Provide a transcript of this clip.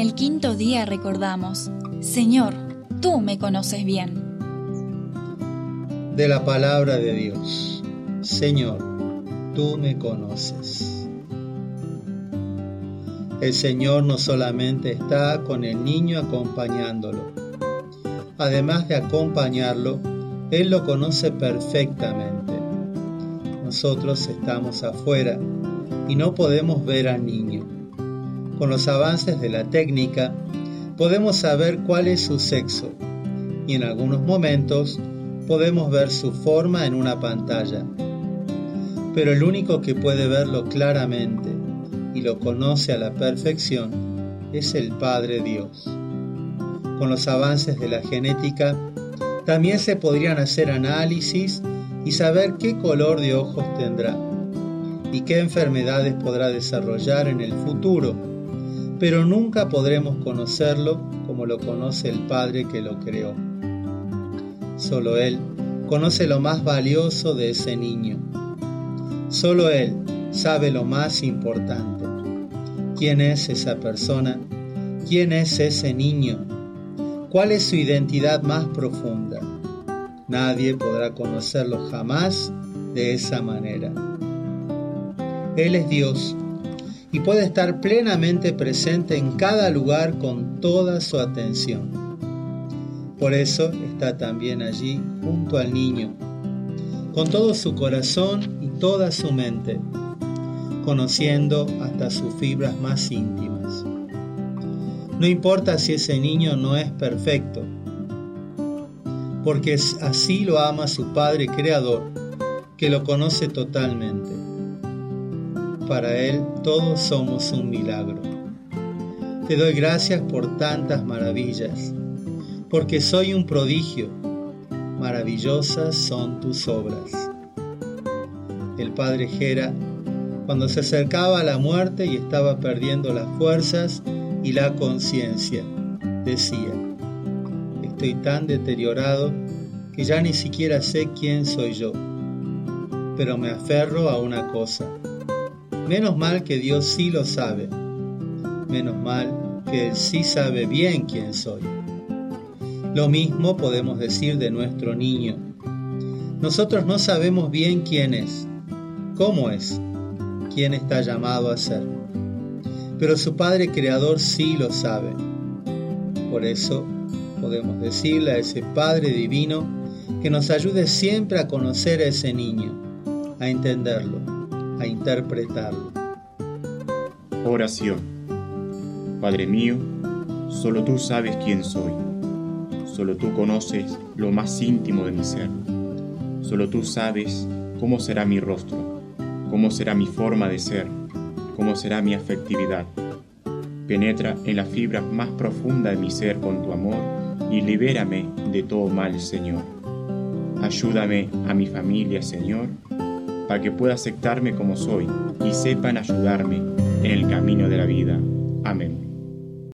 el quinto día recordamos, Señor, tú me conoces bien. De la palabra de Dios, Señor, tú me conoces. El Señor no solamente está con el niño acompañándolo, además de acompañarlo, Él lo conoce perfectamente. Nosotros estamos afuera y no podemos ver al niño. Con los avances de la técnica, podemos saber cuál es su sexo y en algunos momentos podemos ver su forma en una pantalla. Pero el único que puede verlo claramente y lo conoce a la perfección es el Padre Dios. Con los avances de la genética, también se podrían hacer análisis y saber qué color de ojos tendrá y qué enfermedades podrá desarrollar en el futuro, pero nunca podremos conocerlo como lo conoce el Padre que lo creó. Solo Él conoce lo más valioso de ese niño. Solo Él sabe lo más importante. ¿Quién es esa persona? ¿Quién es ese niño? ¿Cuál es su identidad más profunda? Nadie podrá conocerlo jamás de esa manera. Él es Dios y puede estar plenamente presente en cada lugar con toda su atención. Por eso está también allí junto al niño, con todo su corazón y toda su mente, conociendo hasta sus fibras más íntimas. No importa si ese niño no es perfecto, porque así lo ama su Padre Creador, que lo conoce totalmente para Él todos somos un milagro. Te doy gracias por tantas maravillas, porque soy un prodigio. Maravillosas son tus obras. El padre Jera, cuando se acercaba a la muerte y estaba perdiendo las fuerzas y la conciencia, decía, estoy tan deteriorado que ya ni siquiera sé quién soy yo, pero me aferro a una cosa Menos mal que Dios sí lo sabe. Menos mal que Él sí sabe bien quién soy. Lo mismo podemos decir de nuestro niño. Nosotros no sabemos bien quién es, cómo es, quién está llamado a ser. Pero su Padre Creador sí lo sabe. Por eso podemos decirle a ese Padre Divino que nos ayude siempre a conocer a ese niño, a entenderlo a interpretarlo. Oración. Padre mío, solo tú sabes quién soy. Solo tú conoces lo más íntimo de mi ser. Solo tú sabes cómo será mi rostro, cómo será mi forma de ser, cómo será mi afectividad. Penetra en la fibra más profunda de mi ser con tu amor y libérame de todo mal, Señor. Ayúdame a mi familia, Señor, para que pueda aceptarme como soy y sepan ayudarme en el camino de la vida. Amén.